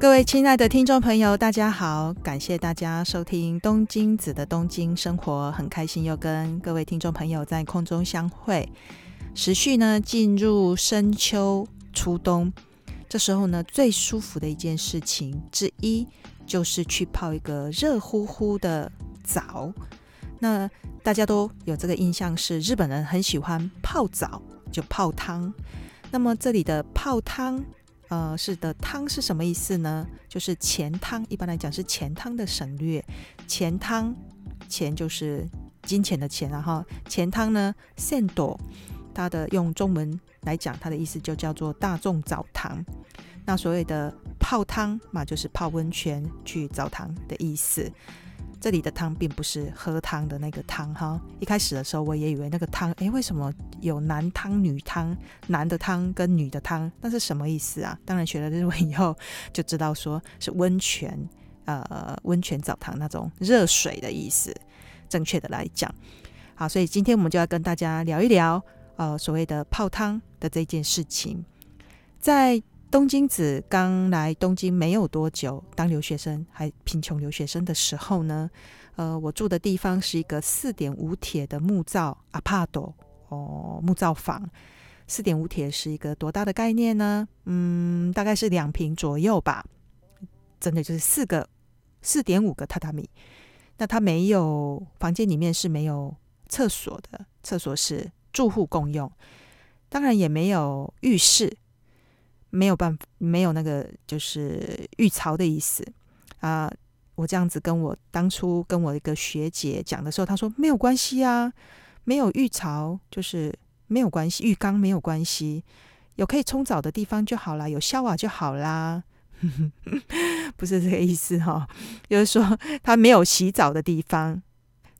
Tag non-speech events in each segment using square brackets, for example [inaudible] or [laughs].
各位亲爱的听众朋友，大家好！感谢大家收听东京子的东京生活，很开心又跟各位听众朋友在空中相会。时序呢，进入深秋初冬，这时候呢，最舒服的一件事情之一，就是去泡一个热乎乎的澡。那大家都有这个印象，是日本人很喜欢泡澡，就泡汤。那么这里的泡汤。呃，是的，汤是什么意思呢？就是钱汤，一般来讲是钱汤的省略。钱汤，钱就是金钱的钱，然后钱汤呢，銭汤，它的用中文来讲，它的意思就叫做大众澡堂。那所谓的泡汤嘛，就是泡温泉去澡堂的意思。这里的汤并不是喝汤的那个汤哈，一开始的时候我也以为那个汤，诶，为什么有男汤、女汤，男的汤跟女的汤，那是什么意思啊？当然学了日文以后就知道，说是温泉，呃，温泉澡堂那种热水的意思。正确的来讲，好，所以今天我们就要跟大家聊一聊，呃，所谓的泡汤的这件事情，在。东京子刚来东京没有多久，当留学生还贫穷留学生的时候呢，呃，我住的地方是一个四点五铁的木造アパート哦，木造房。四点五铁是一个多大的概念呢？嗯，大概是两坪左右吧。真的就是四个四点五个榻榻米。那它没有房间里面是没有厕所的，厕所是住户共用，当然也没有浴室。 没有办法，没有那个就是浴槽的意思啊！我这样子跟我当初跟我一个学姐讲的时候，她说没有关系啊，没有浴槽就是没有关系，浴缸没有关系，有可以冲澡的地方就好啦，有消瓦就好啦。[laughs] 不是这个意思哈、哦，就是说他没有洗澡的地方，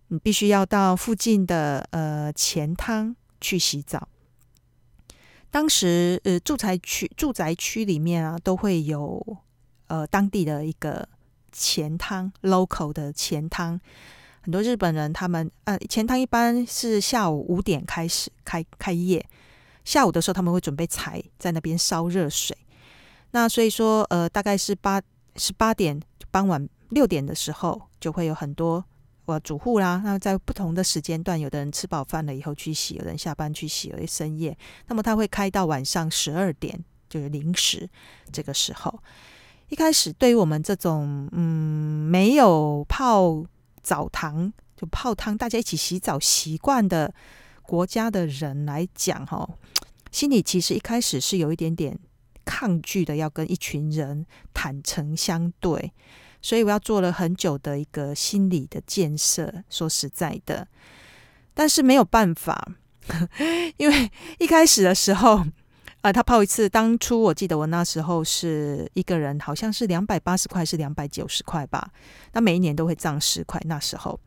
你必须要到附近的呃钱汤去洗澡。当时，呃，住宅区住宅区里面啊，都会有呃当地的一个钱汤，local 的钱汤。很多日本人他们呃钱汤一般是下午五点开始开开业，下午的时候他们会准备柴在那边烧热水。那所以说，呃，大概是八十八点傍晚六点的时候，就会有很多。我主户啦，那在不同的时间段，有的人吃饱饭了以后去洗，有人下班去洗，有的深夜，那么他会开到晚上十二点，就是零时这个时候。一开始对于我们这种嗯没有泡澡堂就泡汤，大家一起洗澡习惯的国家的人来讲，哈，心里其实一开始是有一点点抗拒的，要跟一群人坦诚相对。所以我要做了很久的一个心理的建设，说实在的，但是没有办法，[laughs] 因为一开始的时候，呃，他泡一次，当初我记得我那时候是一个人，好像是两百八十块，是两百九十块吧。那每一年都会涨十块，那时候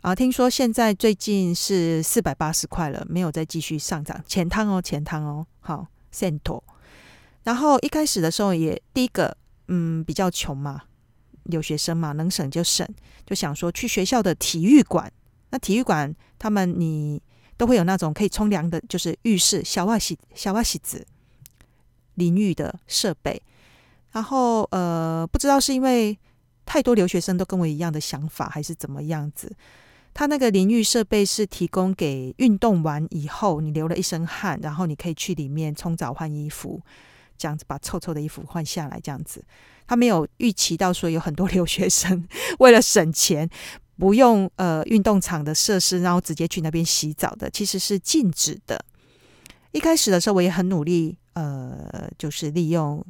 啊，听说现在最近是四百八十块了，没有再继续上涨。钱汤哦，钱汤哦，好，銭汤。然后一开始的时候也第一个，嗯，比较穷嘛。留学生嘛，能省就省，就想说去学校的体育馆。那体育馆他们你都会有那种可以冲凉的，就是浴室、小瓦洗、小瓦洗子、淋浴的设备。然后呃，不知道是因为太多留学生都跟我一样的想法，还是怎么样子。他那个淋浴设备是提供给运动完以后，你流了一身汗，然后你可以去里面冲澡换衣服。这样子把臭臭的衣服换下来，这样子，他没有预期到说有很多 [laughs] 留学生 [laughs] 为了省钱，不用呃运动场的设施，然后直接去那边洗澡的，其实是禁止的。一开始的时候，我也很努力，呃，就是利用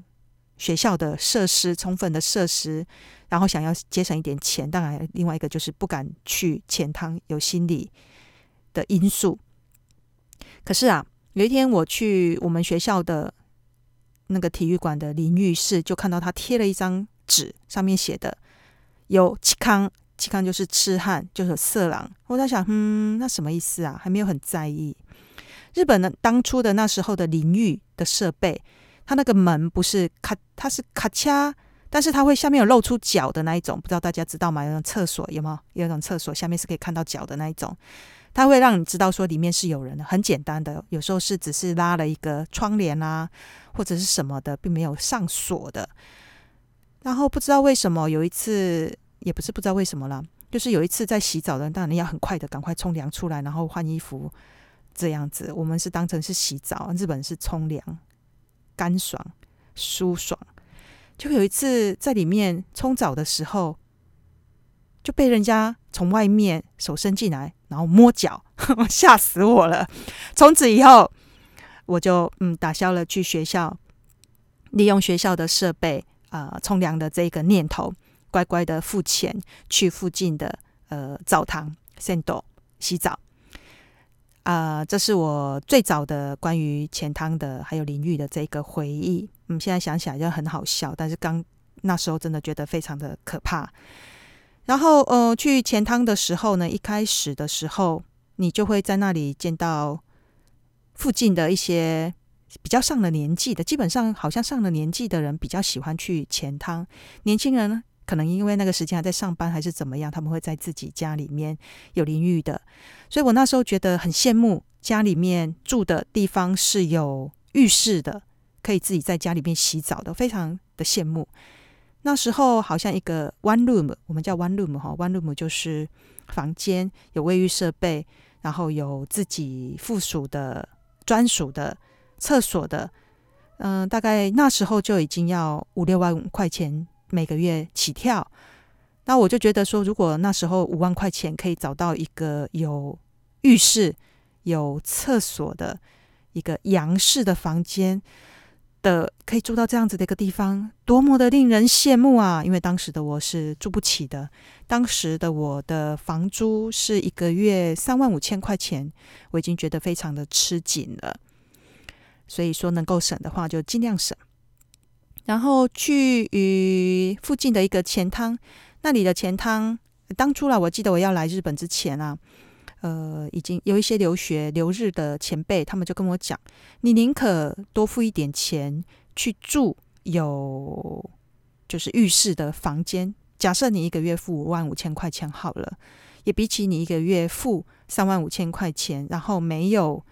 学校的设施，充分的设施，然后想要节省一点钱。当然，另外一个就是不敢去钱汤，有心理的因素。可是啊，有一天我去我们学校的。那个体育馆的淋浴室，就看到他贴了一张纸，上面写的有气康，气康就是痴汉，就是色狼。我在想，嗯，那什么意思啊？还没有很在意。日本的当初的那时候的淋浴的设备，它那个门不是卡，它是卡掐，但是它会下面有露出脚的那一种，不知道大家知道吗？有种厕所有没有？有一种厕所下面是可以看到脚的那一种。它会让你知道说里面是有人的，很简单的，有时候是只是拉了一个窗帘啊，或者是什么的，并没有上锁的。然后不知道为什么有一次，也不是不知道为什么啦，就是有一次在洗澡的，当然要很快的赶快冲凉出来，然后换衣服这样子。我们是当成是洗澡，日本是冲凉，干爽舒爽。就有一次在里面冲澡的时候，就被人家从外面手伸进来，然后摸脚，[laughs] 吓死我了。从此以后，我就嗯打消了去学校利用学校的设备。呃，冲凉的这个念头，乖乖的付钱去附近的呃澡堂、銭汤洗澡。啊、呃，这是我最早的关于钱汤的还有淋浴的这个回忆。嗯，现在想起来就很好笑，但是刚那时候真的觉得非常的可怕。然后呃，去钱汤的时候呢，一开始的时候，你就会在那里见到附近的一些。比较上了年纪的，基本上好像上了年纪的人比较喜欢去钱汤。年轻人呢，可能因为那个时间还在上班，还是怎么样，他们会在自己家里面有淋浴的。所以我那时候觉得很羡慕，家里面住的地方是有浴室的，可以自己在家里面洗澡的，非常的羡慕。那时候好像一个 one room，我们叫 one room 哈，one room 就是房间有卫浴设备，然后有自己附属的专属的。厕所的，嗯、大概那时候就已经要五六万块钱每个月起跳。那我就觉得说，如果那时候五万块钱可以找到一个有浴室、有厕所的一个洋式的房间的，可以住到这样子的一个地方，多么的令人羡慕啊！因为当时的我是住不起的，当时的我的房租是一个月三万五千块钱，我已经觉得非常的吃紧了。所以说，能够省的话就尽量省。然后去与附近的一个钱汤，那里的钱汤，当初啦，我记得我要来日本之前啊，呃，已经有一些留学留日的前辈，他们就跟我讲，你宁可多付一点钱去住有就是浴室的房间，假设你一个月付五万五千块钱好了，也比起你一个月付三万五千块钱，然后没有。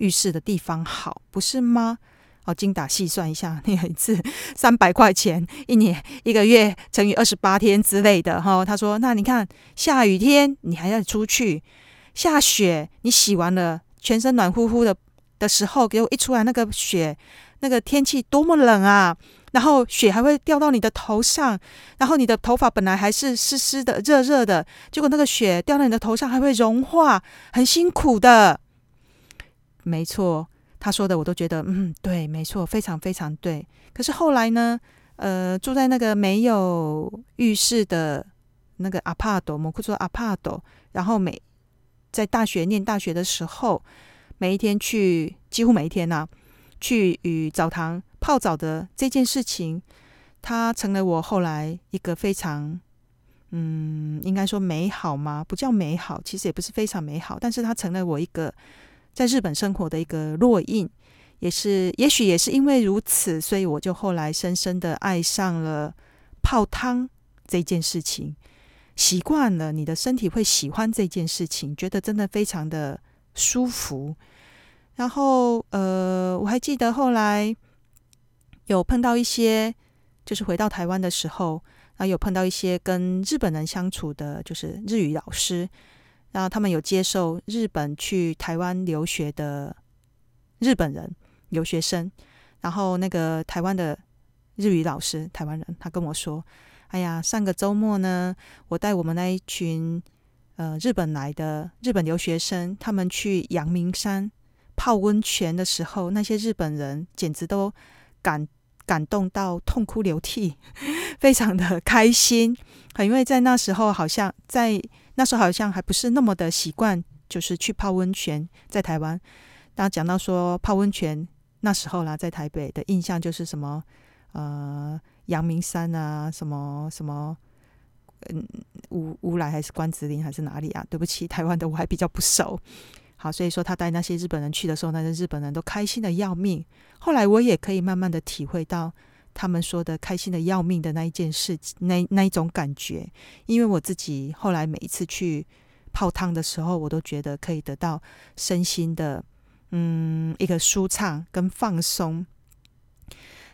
浴室的地方好，不是吗？哦，精打细算一下，你有一次 [laughs] 三百块钱，一年一个月乘以二十八天之类的哈、他说：“那你看，下雨天你还要出去，下雪你洗完了，全身暖乎乎的的时候，给我一出来那个雪，那个天气多么冷啊！然后雪还会掉到你的头上，然后你的头发本来还是湿湿的、热热的，结果那个雪掉到你的头上还会融化，很辛苦的。”没错，他说的我都觉得，嗯，对，没错，非常非常对。可是后来呢，呃，住在那个没有浴室的那个阿帕多，我们说阿帕多，然后每在大学念大学的时候，每一天去，几乎每一天呐、啊，去与澡堂泡澡的这件事情，它成了我后来一个非常，嗯，应该说美好吗？不叫美好，其实也不是非常美好，但是它成了我一个。在日本生活的一个烙印，也是，也许也是因为如此，所以我就后来深深的爱上了泡汤这件事情，习惯了，你的身体会喜欢这件事情，觉得真的非常的舒服。然后，呃，我还记得后来有碰到一些，就是回到台湾的时候，啊，有碰到一些跟日本人相处的，就是日语老师。然后他们有接受日本去台湾留学的日本人留学生，然后那个台湾的日语老师，台湾人，他跟我说：“哎呀，上个周末呢，我带我们那一群呃日本来的日本留学生，他们去阳明山泡温泉的时候，那些日本人简直都感感动到痛哭流涕，[laughs] 非常的开心。因为在那时候，好像在。”那时候好像还不是那么的习惯，就是去泡温泉。在台湾，大家讲到说泡温泉，那时候啦，在台北的印象就是什么呃阳明山啊，什么什么嗯乌乌来还是关子岭还是哪里啊？对不起，[laughs] 台湾的我还比较不熟。好，所以说他带那些日本人去的时候，那些日本人都开心的要命。后来我也可以慢慢的体会到。他们说的开心的要命的那一件事，那那一种感觉，因为我自己后来每一次去泡汤的时候，我都觉得可以得到身心的嗯一个舒畅跟放松。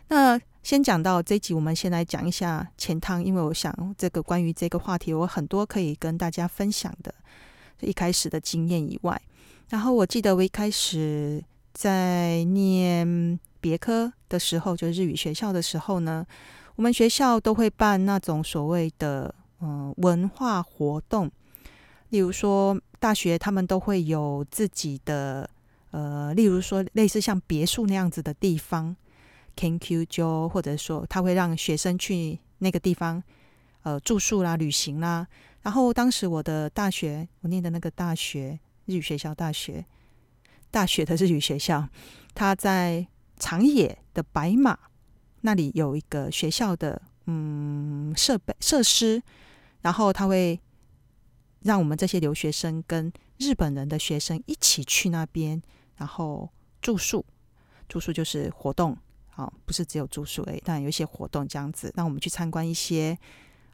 那先讲到这一集，我们先来讲一下钱汤，因为我想这个关于这个话题，我很多可以跟大家分享的，一开始的经验以外，然后我记得我一开始在念别科的时候，就日语学校的时候呢，我们学校都会办那种所谓的嗯文化活动，例如说大学他们都会有自己的呃，例如说类似像别墅那样子的地方。研究所，或者说他会让学生去那个地方，呃，住宿啦、旅行啦。然后当时我的大学，我念的那个大学日语学校大学，大学的日语学校，他在长野的白马那里有一个学校的嗯设备设施，然后他会让我们这些留学生跟日本人的学生一起去那边，然后住宿，住宿就是活动。好，不是只有住宿诶，当然有一些活动这样子，让我们去参观一些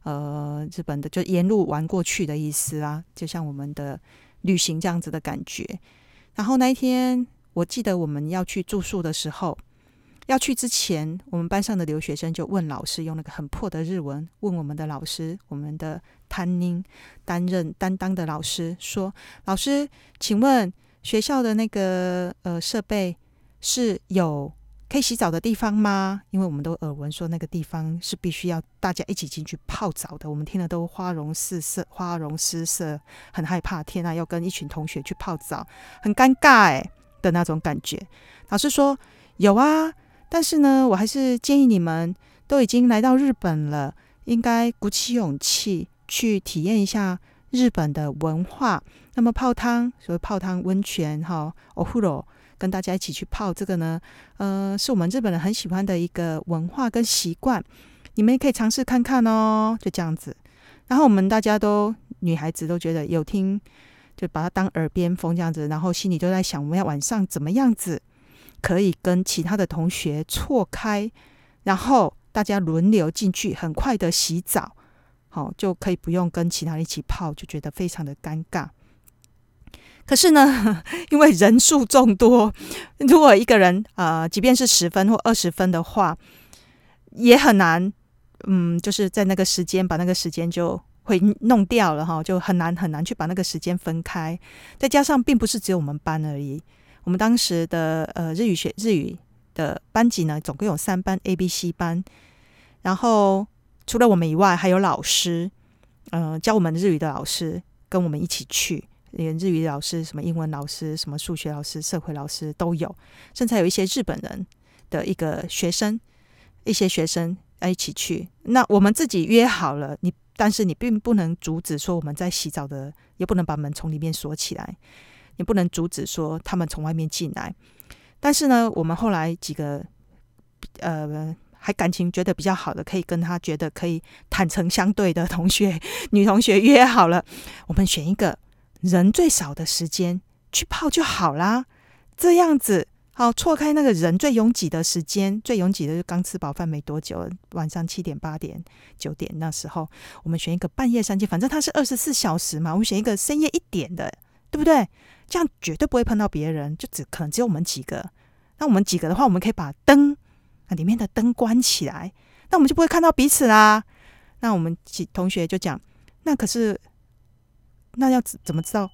呃日本的，就沿路玩过去的意思啊，就像我们的旅行这样子的感觉。然后那一天，我记得我们要去住宿的时候，要去之前，我们班上的留学生就问老师，用那个很破的日文问我们的老师，我们的担任担任担当的老师说：“老师，请问学校的那个呃设备是有？”可以洗澡的地方吗？因为我们都耳闻说那个地方是必须要大家一起进去泡澡的。我们听了都花容失色，花容失色，很害怕。天啊，要跟一群同学去泡澡，很尴尬诶的那种感觉。老师说有啊，但是呢，我还是建议你们都已经来到日本了，应该鼓起勇气去体验一下日本的文化。那么泡汤，所谓泡汤温泉哈，お风吕。跟大家一起去泡这个呢，呃，是我们日本人很喜欢的一个文化跟习惯，你们也可以尝试看看哦，就这样子。然后我们大家都女孩子都觉得有听，就把它当耳边风这样子，然后心里都在想，我们要晚上怎么样子可以跟其他的同学错开，然后大家轮流进去，很快的洗澡，好，就可以不用跟其他人一起泡，就觉得非常的尴尬。可是呢，[laughs] 因为人数众多，如果一个人呃，即便是十分或二十分的话，也很难，嗯，就是在那个时间把那个时间就会弄掉了哈，就很难很难去把那个时间分开。再加上并不是只有我们班而已，我们当时的呃日语学日语的班级呢，总共有三班 A、B、C 班，然后除了我们以外，还有老师，嗯、教我们日语的老师跟我们一起去。连日语老师、什么英文老师、什么数学老师、社会老师都有，甚至有一些日本人的一个学生，一些学生要一起去。那我们自己约好了，你但是你并不能阻止说我们在洗澡的，也不能把门从里面锁起来，也不能阻止说他们从外面进来。但是呢，我们后来几个呃还感情觉得比较好的，可以跟他觉得可以坦诚相对的同学，女同学约好了，我们选一个。人最少的时间去泡就好啦，这样子好错开那个人最拥挤的时间，最拥挤的就刚吃饱饭没多久，晚上七点、八点、九点那时候，我们选一个半夜三更，反正它是二十四小时嘛，我们选一个深夜一点的，对不对？这样绝对不会碰到别人，就只可能只有我们几个。那我们几个的话，我们可以把灯啊里面的灯关起来，那我们就不会看到彼此啦。那我们几同学就讲，那可是。那要怎怎么知道？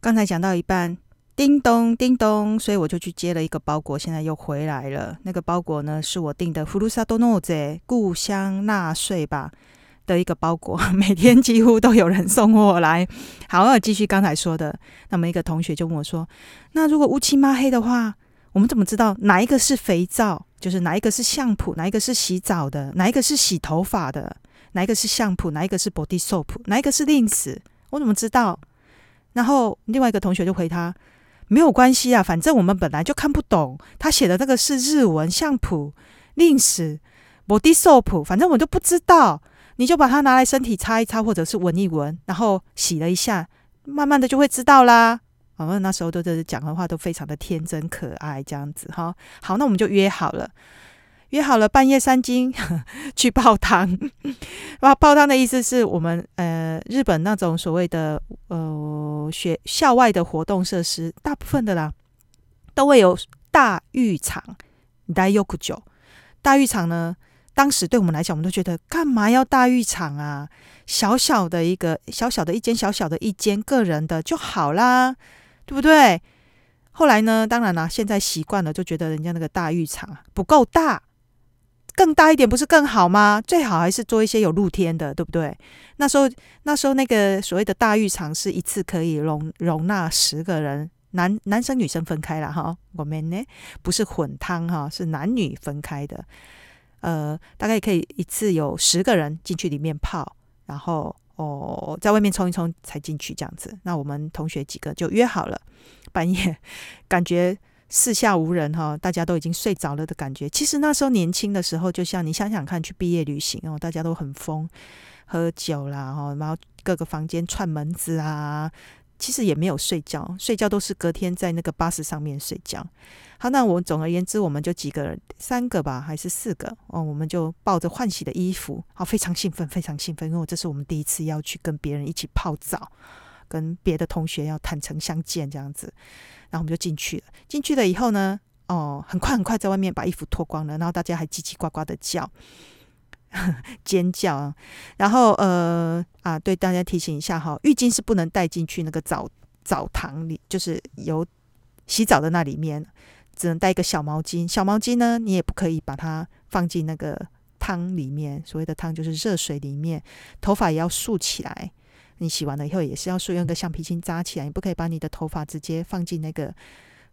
刚才讲到一半，叮咚叮咚，所以我就去接了一个包裹，现在又回来了。那个包裹呢，是我订的“ふるさと纳税”故乡纳税吧的一个包裹，每天几乎都有人送货来。好，我继续刚才说的。那么一个同学就问我说：“那如果乌漆嘛黑的话，我们怎么知道哪一个是肥皂？就是哪一个是相扑，哪一个是洗澡的，哪一个是洗头发的？” 哪一个是相扑，哪一个是 body soap，哪一个是 Lynx？我怎么知道？然后另外一个同学就回他：没有关系啊，反正我们本来就看不懂。他写的那个是日文，相扑、Lynx、body soap，反正我就不知道。你就把它拿来身体擦一擦，或者是闻一闻，然后洗了一下，慢慢的就会知道啦。我们那时候都是讲的话都非常的天真可爱，这样子哈。好，那我们就约好了。约好了半夜三更 [laughs] 去泡汤，哇泡汤的意思是我们呃日本那种所谓的呃学校外的活动设施，大部分的啦都会有大浴场，大浴场，大浴场呢，当时对我们来讲，我们都觉得干嘛要大浴场啊？小小的一个，小小的一间，小小的一间个人的就好啦，对不对？后来呢，当然啦，现在习惯了，就觉得人家那个大浴场不够大，更大一点不是更好吗？最好还是做一些有露天的，对不对？那时候，那时候那个所谓的大浴场是一次可以容容纳十个人。男男生女生分开了哈，我们呢不是混汤哈，是男女分开的。呃，大概可以一次有十个人进去里面泡，然后哦，在外面冲一冲才进去这样子。那我们同学几个就约好了，半夜感觉四下无人哈，大家都已经睡着了的感觉。其实那时候年轻的时候，就像你想想看，去毕业旅行哦，大家都很疯，喝酒啦哈，然后各个房间串门子啊。其实也没有睡觉，睡觉都是隔天在那个巴士上面睡觉。好，那我总而言之，我们就几个人，三个吧，还是四个？哦，我们就抱着换洗的衣服，好，非常兴奋，非常兴奋，因为这是我们第一次要去跟别人一起泡澡，跟别的同学要坦诚相见这样子。然后我们就进去了，进去了以后呢，哦，很快很快在外面把衣服脱光了，然后大家还叽叽呱呱的叫。[laughs] 尖叫啊！然后呃啊，对大家提醒一下哈，浴巾是不能带进去那个澡澡堂里，就是有洗澡的那里面，只能带一个小毛巾。小毛巾呢，你也不可以把它放进那个汤里面。所谓的汤就是热水里面，头发也要竖起来。你洗完了以后也是要竖，用个橡皮筋扎起来。你不可以把你的头发直接放进那个。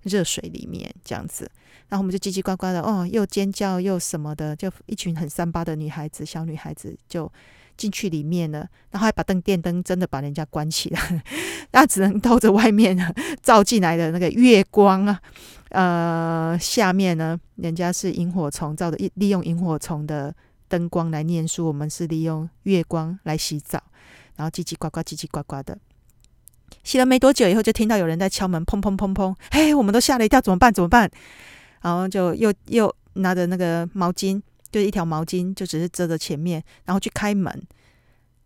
热水里面这样子，然后我们就叽叽呱呱的哦，又尖叫又什么的，就一群很三八的女孩子，小女孩子就进去里面了，然后还把灯电灯真的把人家关起来，[laughs] 那只能透着外面照进来的那个月光啊，呃，下面呢，人家是萤火虫照的，利用萤火虫的灯光来念书，我们是利用月光来洗澡，然后叽叽呱呱，叽叽呱呱的。洗了没多久以后，就听到有人在敲门，砰砰砰砰，嘿，我们都吓了一跳，怎么办？怎么办？然后就又又拿着那个毛巾，就一条毛巾，就只是遮着前面，然后去开门，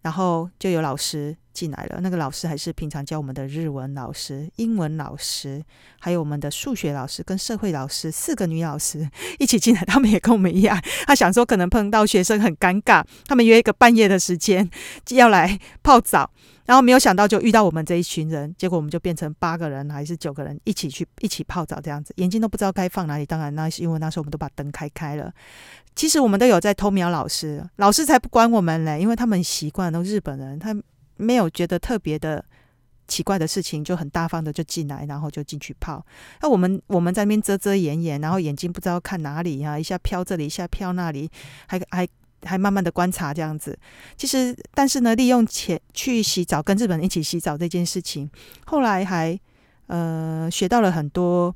然后就有老师进来了。那个老师还是平常教我们的日文老师、英文老师，还有我们的数学老师跟社会老师，四个女老师一起进来。他们也跟我们一样，他想说可能碰到学生很尴尬，他们约一个半夜的时间要来泡澡。然后没有想到就遇到我们这一群人，结果我们就变成八个人还是九个人一起去一起泡澡这样子，眼睛都不知道该放哪里。当然那是因为那时候我们都把灯开开了。其实我们都有在偷瞄老师，老师才不管我们嘞，因为他们习惯都日本人，他没有觉得特别的奇怪的事情，就很大方的就进来，然后就进去泡。那我们我们在那边遮遮掩掩，然后眼睛不知道看哪里啊，一下飘这里，一下飘那里，还还。还慢慢的观察这样子，其实但是呢，利用钱去洗澡，跟日本人一起洗澡这件事情，后来还呃学到了很多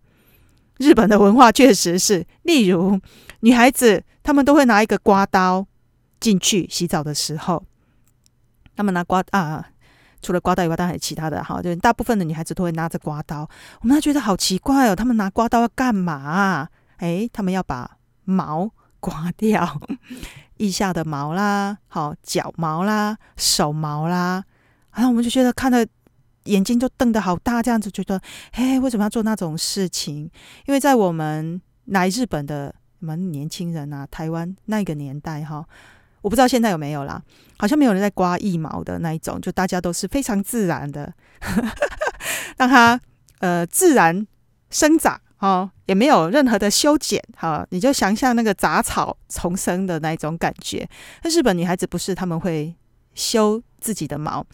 日本的文化，确实是，例如女孩子她们都会拿一个刮刀进去洗澡的时候，他们拿刮啊，除了刮刀以外，当然还有其他的哈，就大部分的女孩子都会拿着刮刀，我们还觉得好奇怪哦，他们拿刮刀要干嘛？诶，他们要把毛刮掉。[laughs] 腋下的毛啦，好脚毛啦，手毛啦，然后我们就觉得看的眼睛就瞪得好大，这样子觉得，嘿，为什么要做那种事情？因为在我们来日本的我们年轻人啊，台湾那个年代哈，我不知道现在有没有啦，好像没有人在刮腋毛的那一种，就大家都是非常自然的，[laughs] 让它呃自然生长。哦，也没有任何的修剪，哈、你就想象那个杂草丛生的那一种感觉。那日本女孩子不是，他们会修自己的毛。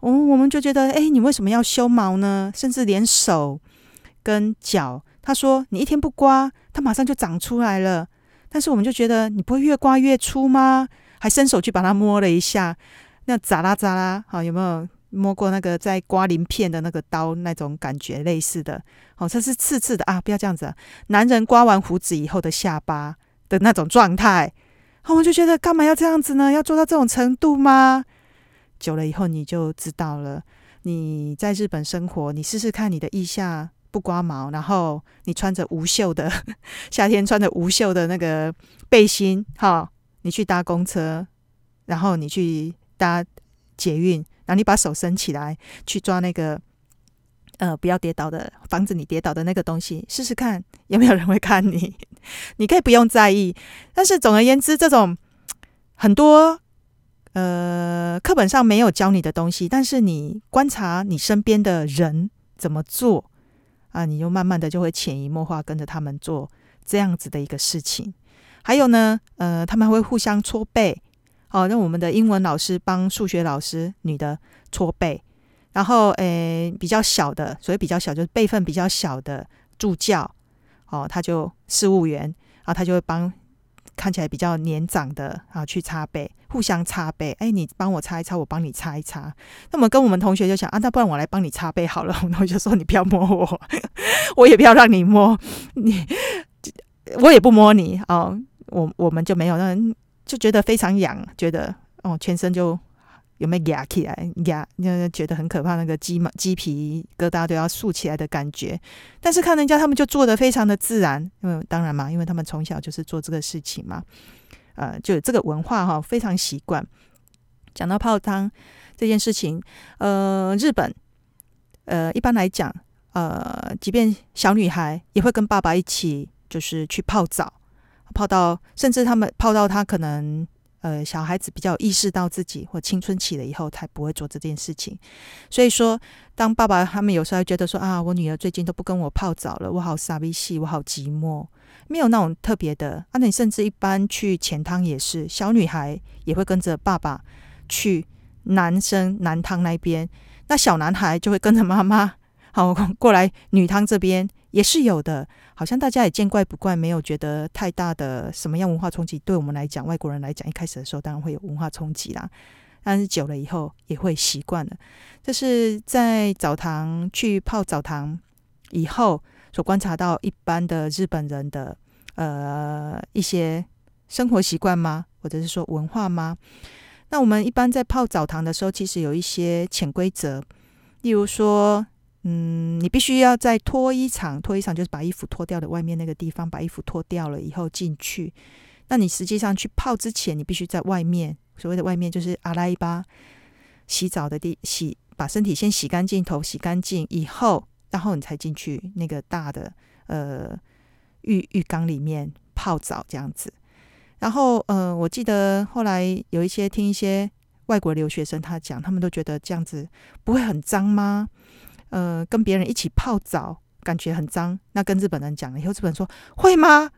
我、哦、我们就觉得，哎，你为什么要修毛呢？甚至连手跟脚，他说你一天不刮，它马上就长出来了。但是我们就觉得，你不会越刮越粗吗？还伸手去把它摸了一下，那咋啦咋啦，好、有没有？摸过那个在刮鳞片的那个刀那种感觉类似的，哦，这是刺刺的啊！不要这样子，男人刮完胡子以后的下巴的那种状态，哦，我就觉得干嘛要这样子呢？要做到这种程度吗？久了以后你就知道了。你在日本生活，你试试看，你的腋下不刮毛，然后你穿着无袖的 [laughs] 夏天穿着无袖的那个背心，哈、你去搭公车，然后你去搭捷运。然后你把手伸起来去抓那个，呃，不要跌倒的，防止你跌倒的那个东西，试试看有没有人会看你。[laughs] 你可以不用在意。但是总而言之，这种很多呃课本上没有教你的东西，但是你观察你身边的人怎么做啊，你就慢慢的就会潜移默化跟着他们做这样子的一个事情。还有呢，呃，他们会互相搓背。哦，让我们的英文老师帮数学老师女的搓背，然后诶比较小的，所谓比较小就是辈分比较小的助教，哦，他就事务员，然后他就会帮看起来比较年长的啊去擦背，互相擦背。哎，你帮我擦一擦，我帮你擦一擦。那么跟我们同学就想啊，那不然我来帮你擦背好了。[laughs] 然后就说你不要摸我，[laughs] 我也不要让你摸你，我也不摸你哦。我我们就没有那。就觉得非常痒，觉得哦，全身就有没有痒起来，痒，就觉得很可怕，那个鸡毛鸡皮疙瘩都要竖起来的感觉。但是看人家他们就做得非常的自然，因为当然嘛，因为他们从小就是做这个事情嘛，呃，就这个文化哈，非常习惯。讲到泡汤这件事情，呃，日本，呃，一般来讲，呃，即便小女孩也会跟爸爸一起，就是去泡澡。泡到，甚至他们泡到他可能，呃，小孩子比较意识到自己或青春期了以后，才不会做这件事情。所以说，当爸爸他们有时候觉得说啊，我女儿最近都不跟我泡澡了，我好傻逼戏，我好寂寞，没有那种特别的。啊，那你甚至一般去钱汤也是，小女孩也会跟着爸爸去男生男汤那边，那小男孩就会跟着妈妈好过来女汤这边。也是有的，好像大家也见怪不怪，没有觉得太大的什么样文化冲击。对我们来讲，外国人来讲，一开始的时候当然会有文化冲击啦，但是久了以后也会习惯了。这是在澡堂去泡澡堂以后所观察到一般的日本人的呃一些生活习惯吗？或者是说文化吗？那我们一般在泡澡堂的时候，其实有一些潜规则，例如说。嗯，你必须要在脱衣场，脱衣场就是把衣服脱掉的外面那个地方，把衣服脱掉了以后进去。那你实际上去泡之前，你必须在外面，所谓的外面就是阿拉伊巴洗澡的地洗，把身体先洗干净，头洗干净以后，然后你才进去那个大的呃浴浴缸里面泡澡这样子。然后呃，我记得后来有一些听一些外国留学生他讲，他们都觉得这样子不会很脏吗？呃，跟别人一起泡澡，感觉很脏。那跟日本人讲了以后，日本人说会吗？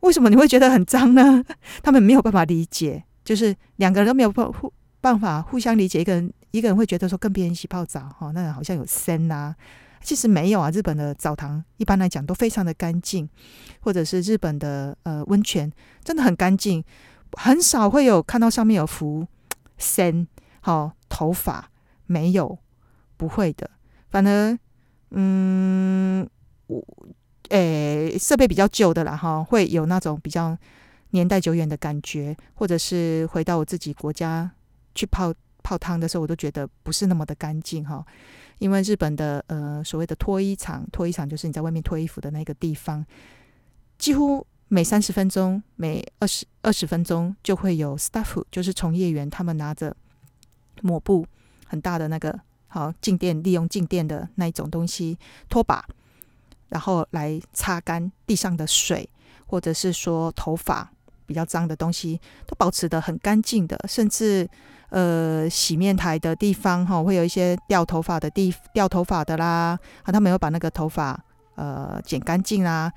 为什么你会觉得很脏呢？[laughs] 他们没有办法理解，就是两个人都没有办互办法互相理解。一个人一个人会觉得说跟别人一起泡澡，哈，那好像有森呐、啊。其实没有啊，日本的澡堂一般来讲都非常的干净，或者是日本的呃温泉真的很干净，很少会有看到上面有浮森，好头发没有，不会的。反而，嗯，我，诶，设备比较旧的啦，哈，会有那种比较年代久远的感觉，或者是回到我自己国家去泡泡汤的时候，我都觉得不是那么的干净，哈。因为日本的呃所谓的脱衣场，脱衣场就是你在外面脱衣服的那个地方，几乎每三十分钟、每二十二十分钟就会有 staff，就是从业员，他们拿着抹布，很大的那个。好，静电利用静电的那一种东西拖把，然后来擦干地上的水，或者是说头发比较脏的东西，都保持得很干净的。甚至呃，洗面台的地方哈，会有一些掉头发的地掉头发的啦，啊，他们有把那个头发呃剪干净啦，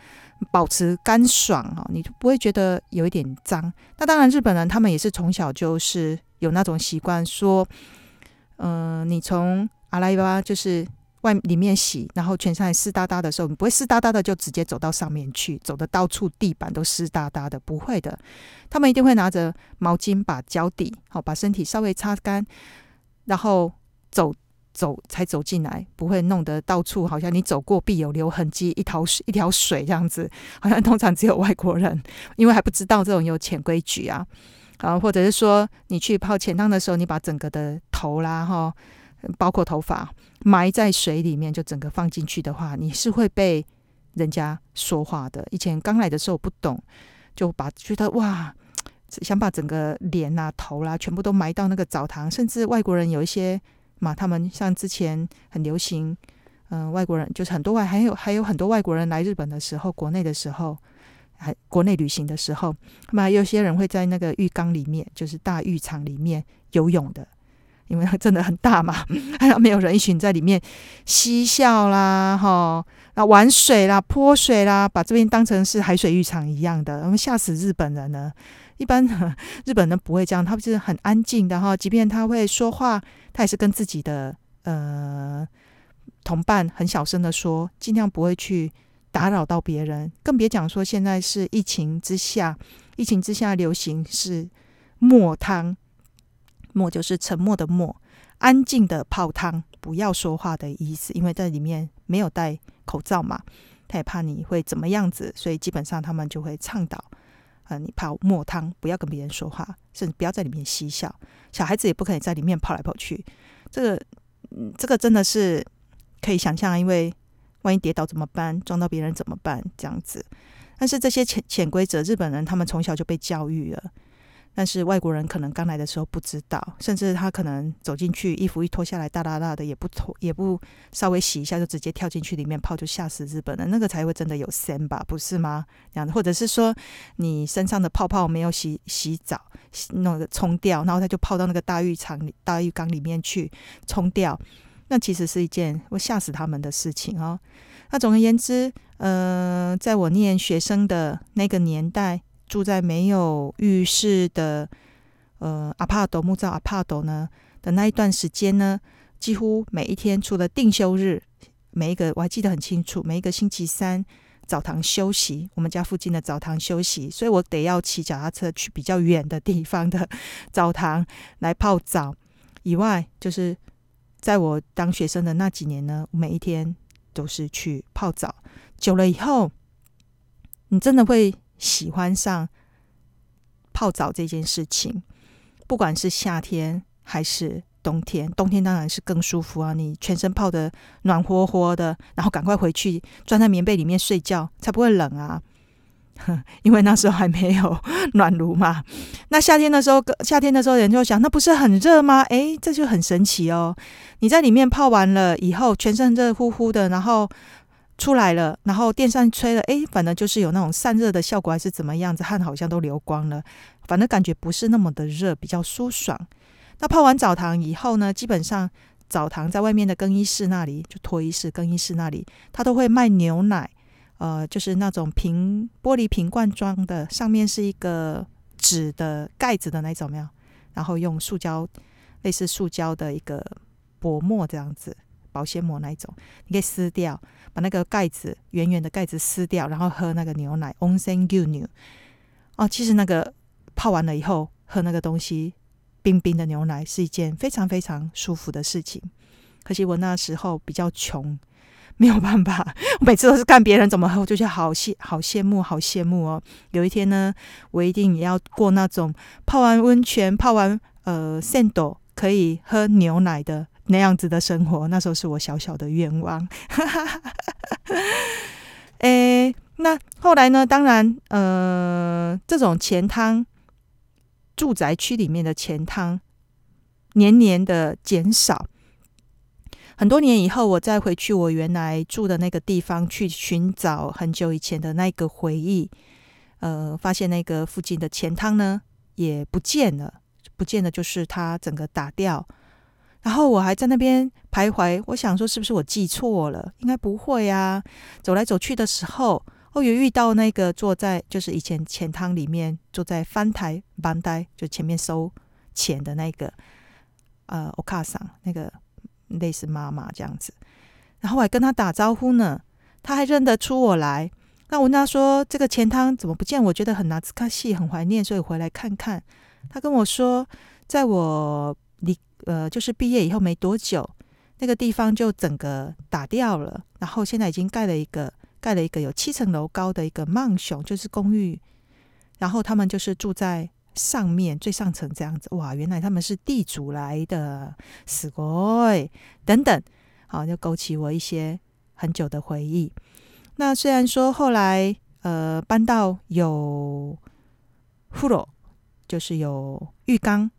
保持干爽哈，你就不会觉得有一点脏。那当然，日本人他们也是从小就是有那种习惯说。嗯、你从阿拉伊巴就是外里面洗，然后全身还湿哒哒的时候，你不会湿哒哒的就直接走到上面去，走的到处地板都湿哒哒的，不会的。他们一定会拿着毛巾把脚底好把身体稍微擦干，然后走走才走进来，不会弄得到处好像你走过必有留痕迹，一条一条水这样子，好像通常只有外国人，因为还不知道这种有潜规矩啊。啊，或者是说你去泡浅汤的时候，你把整个的头啦，哈，包括头发埋在水里面，就整个放进去的话，你是会被人家说话的。以前刚来的时候不懂，就把觉得哇，想把整个脸啊、头啦、全部都埋到那个澡堂，甚至外国人有一些嘛，他们像之前很流行，嗯、外国人就是很多外还有还有很多外国人来日本的时候，国内的时候。还国内旅行的时候，那么有些人会在那个浴缸里面，就是大浴场里面游泳的，因为它 [laughs] 真的很大嘛，[laughs] 还有没有人一群在里面嬉笑啦，哈，啊玩水啦，泼水啦，把这边当成是海水浴场一样的，我们吓死日本人了。一般 [laughs] 日本人不会这样，他们是很安静的哈，即便他会说话，他也是跟自己的呃同伴很小声的说，尽量不会去。打扰到别人，更别讲说现在是疫情之下，疫情之下流行是默汤，默就是沉默的默，安静的泡汤，不要说话的意思，因为在里面没有戴口罩嘛，他也怕你会怎么样子，所以基本上他们就会倡导，呃，你泡默汤，不要跟别人说话，甚至不要在里面嬉笑，小孩子也不可以在里面跑来跑去，这个，嗯，这个真的是可以想象，因为。万一跌倒怎么办？撞到别人怎么办？这样子，但是这些潜潜规则，日本人他们从小就被教育了。但是外国人可能刚来的时候不知道，甚至他可能走进去，衣服一脱下来，大大大的也不脱，也不稍微洗一下，就直接跳进去里面泡，就吓死日本人。那个才会真的有仙吧？不是吗？这样，或者是说你身上的泡泡没有洗洗澡，弄个冲掉，然后他就泡到那个大浴场里、大浴缸里面去冲掉。那其实是一件会吓死他们的事情哦。那总而言之，呃，在我念学生的那个年代，住在没有浴室的呃阿帕斗木造阿帕斗呢的那一段时间呢，几乎每一天除了定休日，每一个我还记得很清楚，每一个星期三澡堂休息，我们家附近的澡堂休息，所以我得要骑脚踏车去比较远的地方的澡堂来泡澡。以外，就是。在我当学生的那几年呢，每一天都是去泡澡。久了以后，你真的会喜欢上泡澡这件事情。不管是夏天还是冬天，冬天当然是更舒服啊！你全身泡得暖和和的，然后赶快回去钻在棉被里面睡觉，才不会冷啊。[laughs] 因为那时候还没有 [laughs] 暖炉嘛。那夏天的时候，夏天的时候人就想，那不是很热吗？诶，这就很神奇哦。你在里面泡完了以后，全身热乎乎的，然后出来了，然后电扇吹了，诶，反正就是有那种散热的效果，还是怎么样子，汗好像都流光了。反正感觉不是那么的热，比较舒爽。那泡完澡堂以后呢，基本上澡堂在外面的更衣室那里，就脱衣室、更衣室那里，他都会卖牛奶。呃，就是那种瓶玻璃瓶罐装的，上面是一个纸的盖子的那种，没有？然后用塑胶，类似塑胶的一个薄膜这样子，保鲜膜那一种，你可以撕掉，把那个盖子圆圆的盖子撕掉，然后喝那个牛奶。Onsen 牛奶哦，其实那个泡完了以后喝那个东西，冰冰的牛奶是一件非常非常舒服的事情。可惜我那时候比较穷。没有办法，我每次都是看别人怎么喝，我就觉得好羡好羡慕，好羡慕哦。有一天呢，我一定也要过那种泡完温泉、泡完呃扇斗可以喝牛奶的那样子的生活。那时候是我小小的愿望。[laughs] 诶，那后来呢？当然，呃，这种钱汤，住宅区里面的钱汤，年年的减少。很多年以后，我再回去我原来住的那个地方去寻找很久以前的那个回忆，呃，发现那个附近的钱汤呢也不见了，不见了，就是它整个打掉。然后我还在那边徘徊，我想说是不是我记错了？应该不会啊。走来走去的时候，哦，有遇到那个坐在就是以前钱汤里面坐在翻台班呆，就前面收钱的那个呃，お母さん那个。 类似妈妈这样子，然后我还跟他打招呼呢，他还认得出我来。那我问他说：“这个钱汤怎么不见？我觉得很懐かしい，很怀念，所以回来看看。”他跟我说：“在我离呃，就是毕业以后没多久，那个地方就整个打掉了，然后现在已经盖了一个盖了一个有七层楼高的一个マンション，就是公寓。然后他们就是住在。” 上面最上层这样子，哇，原来他们是地主来的，すごい等等，好，就勾起我一些很久的回忆。那虽然说后来呃搬到有风吕，就是有浴缸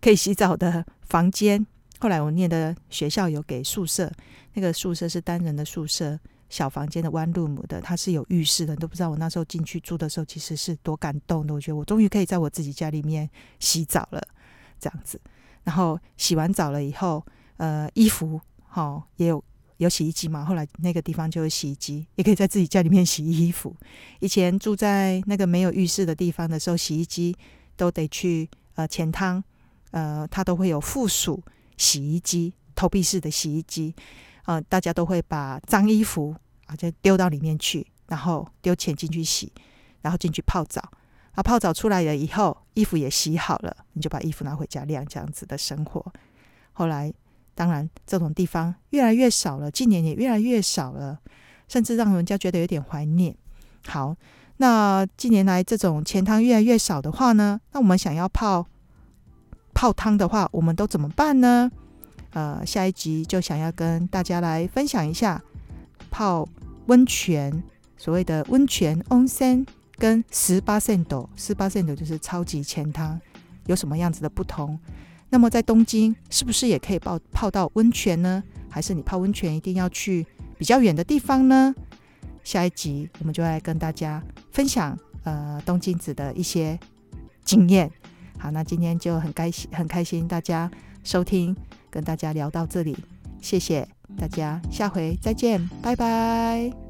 可以洗澡的房间，后来我念的学校有给宿舍，那个宿舍是单人的宿舍， 小房间的 one room 的，它是有浴室的，你都不知道我那时候进去住的时候，其实是多感动的。我觉得我终于可以在我自己家里面洗澡了，这样子。然后洗完澡了以后，呃，衣服好、哦、也有有洗衣机嘛，后来那个地方就有洗衣机，也可以在自己家里面洗衣服。以前住在那个没有浴室的地方的时候，洗衣机都得去呃钱汤，呃，它都会有附属洗衣机，投币式的洗衣机。呃，大家都会把脏衣服啊就丢到里面去，然后丢钱进去洗，然后进去泡澡。啊，泡澡出来了以后，衣服也洗好了，你就把衣服拿回家晾，这样子的生活。后来，当然这种地方越来越少了，近年也越来越少了，甚至让人家觉得有点怀念。好，那近年来这种钱汤越来越少的话呢，那我们想要泡泡汤的话，我们都怎么办呢？呃，下一集就想要跟大家来分享一下泡温泉，所谓的温泉 ons 跟十八线斗，十八线斗就是超级钱汤，有什么样子的不同？那么在东京是不是也可以泡泡到温泉呢？还是你泡温泉一定要去比较远的地方呢？下一集我们就来跟大家分享呃东京子的一些经验。好，那今天就很开心，很开心大家收听。跟大家聊到这里，谢谢大家，下回再见，拜拜。